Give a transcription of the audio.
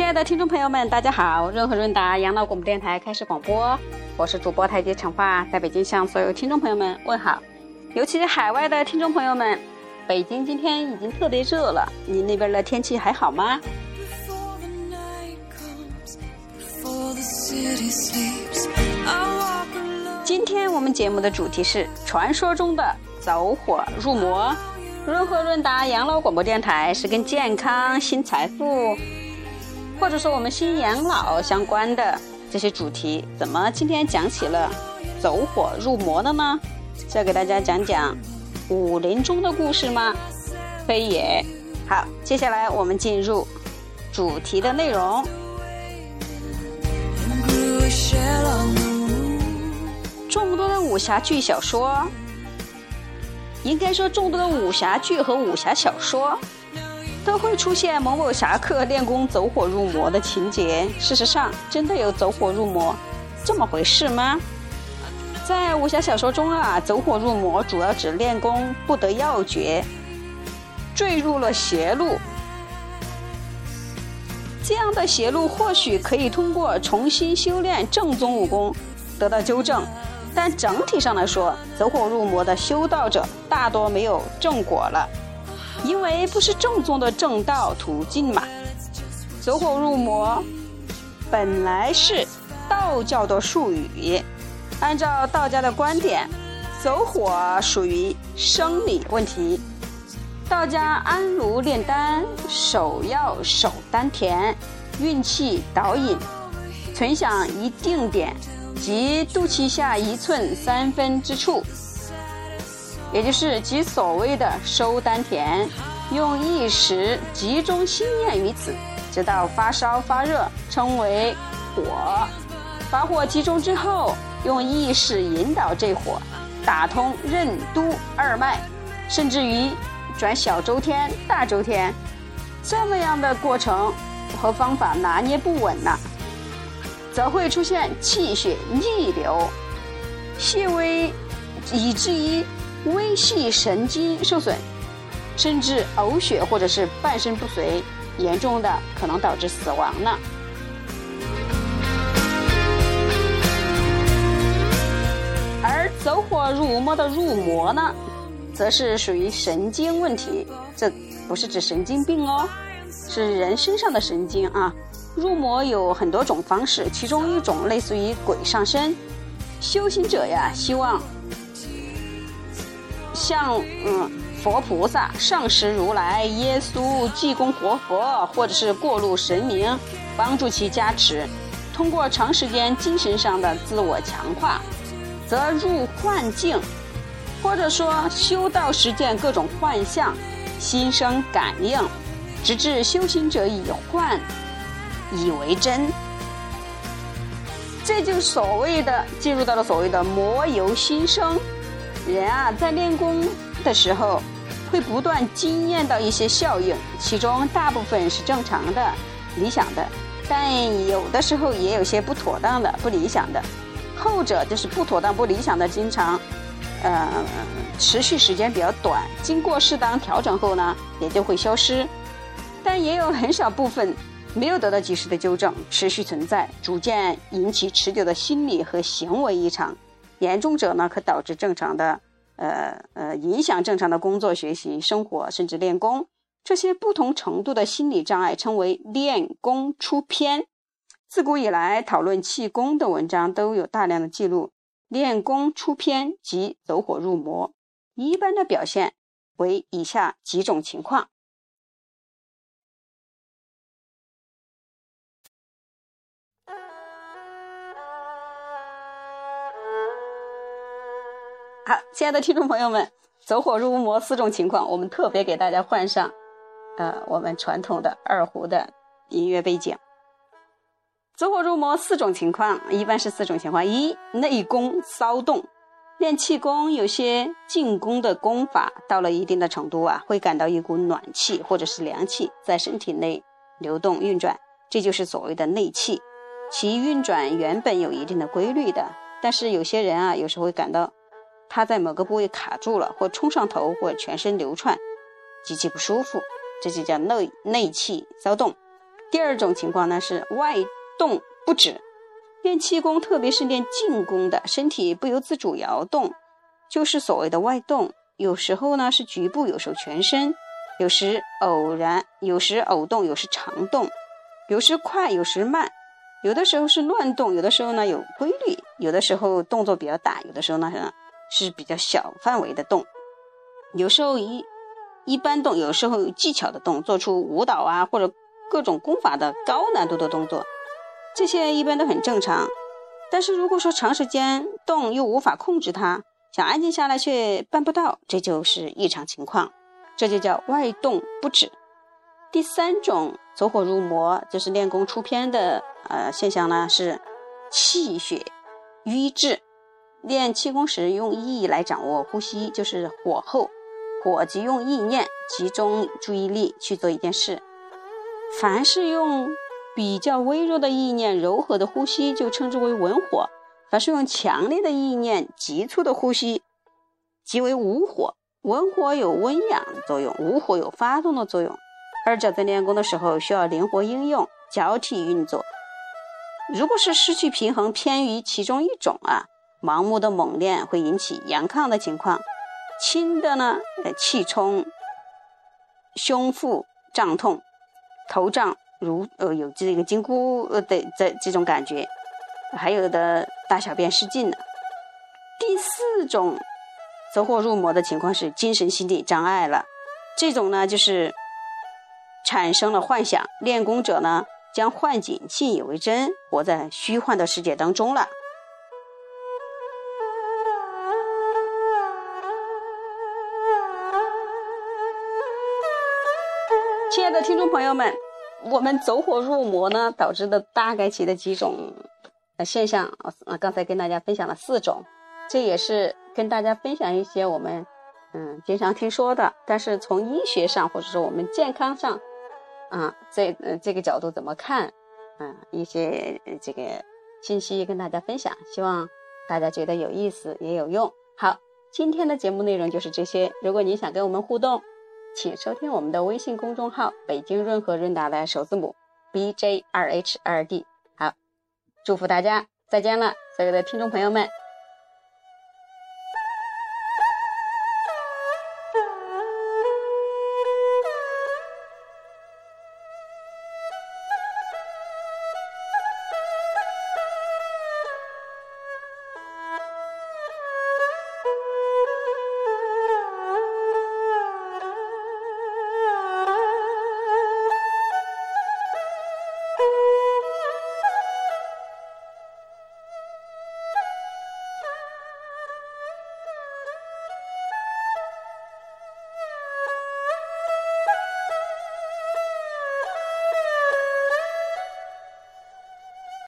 亲爱的听众朋友们，大家好！润和润达养老广播电台开始广播，我是主播台阶长发，在北京向所有听众朋友们问好，尤其是海外的听众朋友们，北京今天已经特别热了，你那边的天气还好吗？今天我们节目的主题是传说中的走火入魔。润和润达养老广播电台是跟健康、新财富，或者说我们新养老相关的这些主题，怎么今天讲起了走火入魔的呢？是要给大家讲讲武林中的故事吗？非也。好，接下来我们进入主题的内容。众多的武侠剧小说。应该说，众多的武侠剧和武侠小说都会出现某某侠客练功走火入魔的情节。事实上，真的有走火入魔这么回事吗？在武侠小说中啊，走火入魔主要指练功不得要诀，坠入了邪路。这样的邪路或许可以通过重新修炼正宗武功得到纠正。但整体上来说，走火入魔的修道者大多没有正果了，因为不是正宗的正道途径嘛。走火入魔本来是道教的术语，按照道家的观点，走火属于生理问题。道家安炉炼丹，首要守丹田，运气导引，存想一定点。即肚脐下一寸三分之处，也就是即所谓的收丹田，用意识集中心念于此，直到发烧发热，称为火。把火集中之后，用意识引导这火，打通任督二脉，甚至于转小周天、大周天，这么样的过程和方法拿捏不稳呢？则会出现气血逆流，细微以至于微细神经受损，甚至呕血或者是半身不遂，严重的可能导致死亡呢。而走火入魔的入魔呢，则是属于神经问题，这不是指神经病哦，是人身上的神经啊。入魔有很多种方式，其中一种类似于鬼上身。修行者呀，希望像嗯佛菩萨、上师如来、耶稣、济公活佛，或者是过路神明，帮助其加持。通过长时间精神上的自我强化，则入幻境，或者说修道实践各种幻象，心生感应，直至修行者以幻。以为真，这就所谓的进入到了所谓的魔由心生。人啊，在练功的时候，会不断经验到一些效应，其中大部分是正常的、理想的，但有的时候也有些不妥当的、不理想的。后者就是不妥当、不理想的，经常，呃，持续时间比较短，经过适当调整后呢，也就会消失。但也有很少部分。没有得到及时的纠正，持续存在，逐渐引起持久的心理和行为异常，严重者呢，可导致正常的，呃呃，影响正常的工作、学习、生活，甚至练功。这些不同程度的心理障碍称为练功出偏。自古以来，讨论气功的文章都有大量的记录，练功出偏即走火入魔。一般的表现为以下几种情况。好，亲爱的听众朋友们，走火入魔四种情况，我们特别给大家换上，呃，我们传统的二胡的音乐背景。走火入魔四种情况，一般是四种情况：一、内功骚动，练气功有些进攻的功法，到了一定的程度啊，会感到一股暖气或者是凉气在身体内流动运转，这就是所谓的内气。其运转原本有一定的规律的，但是有些人啊，有时候会感到。他在某个部位卡住了，或冲上头，或全身流窜，极其不舒服，这就叫内内气骚动。第二种情况呢是外动不止，练气功，特别是练静功的，身体不由自主摇动，就是所谓的外动。有时候呢是局部，有时候全身，有时偶然，有时偶动，有时常动，有时快，有时慢，有的时候是乱动，有的时候呢有规律，有的时候动作比较大，有的时候呢是比较小范围的动，有时候一一般动，有时候有技巧的动，做出舞蹈啊或者各种功法的高难度的动作，这些一般都很正常。但是如果说长时间动又无法控制它。想安静下来却办不到，这就是异常情况，这就叫外动不止。第三种走火入魔，就是练功出偏的呃现象呢，是气血瘀滞。练气功时用意来掌握呼吸，就是火候。火即用意念集中注意力去做一件事。凡是用比较微弱的意念、柔和的呼吸，就称之为文火。凡是用强烈的意念、急促的呼吸，即为无火。文火有温养的作用，无火有发动的作用。二者在练功的时候需要灵活应用，交替运作。如果是失去平衡，偏于其中一种啊，盲目的猛练会引起阳亢的情况。轻的呢，呃，气冲，胸腹胀痛，头胀如呃有这个金箍呃的这这种感觉。还有的大小便失禁了。第四种走火入魔的情况是精神心理障碍了，这种呢就是产生了幻想，练功者呢将幻境信以为真，活在虚幻的世界当中了。朋友们，我们走火入魔呢导致的大概其的几种。现象啊，刚才跟大家分享了四种，这也是跟大家分享一些我们嗯经常听说的，但是从医学上或者说我们健康上啊这这个角度怎么看啊一些这个信息跟大家分享，希望大家觉得有意思也有用。好，今天的节目内容就是这些。如果你想跟我们互动，请收听我们的微信公众号“北京润和润达”的首字母 B J R H 二 D。好祝福大家，再见了，所有的听众朋友们。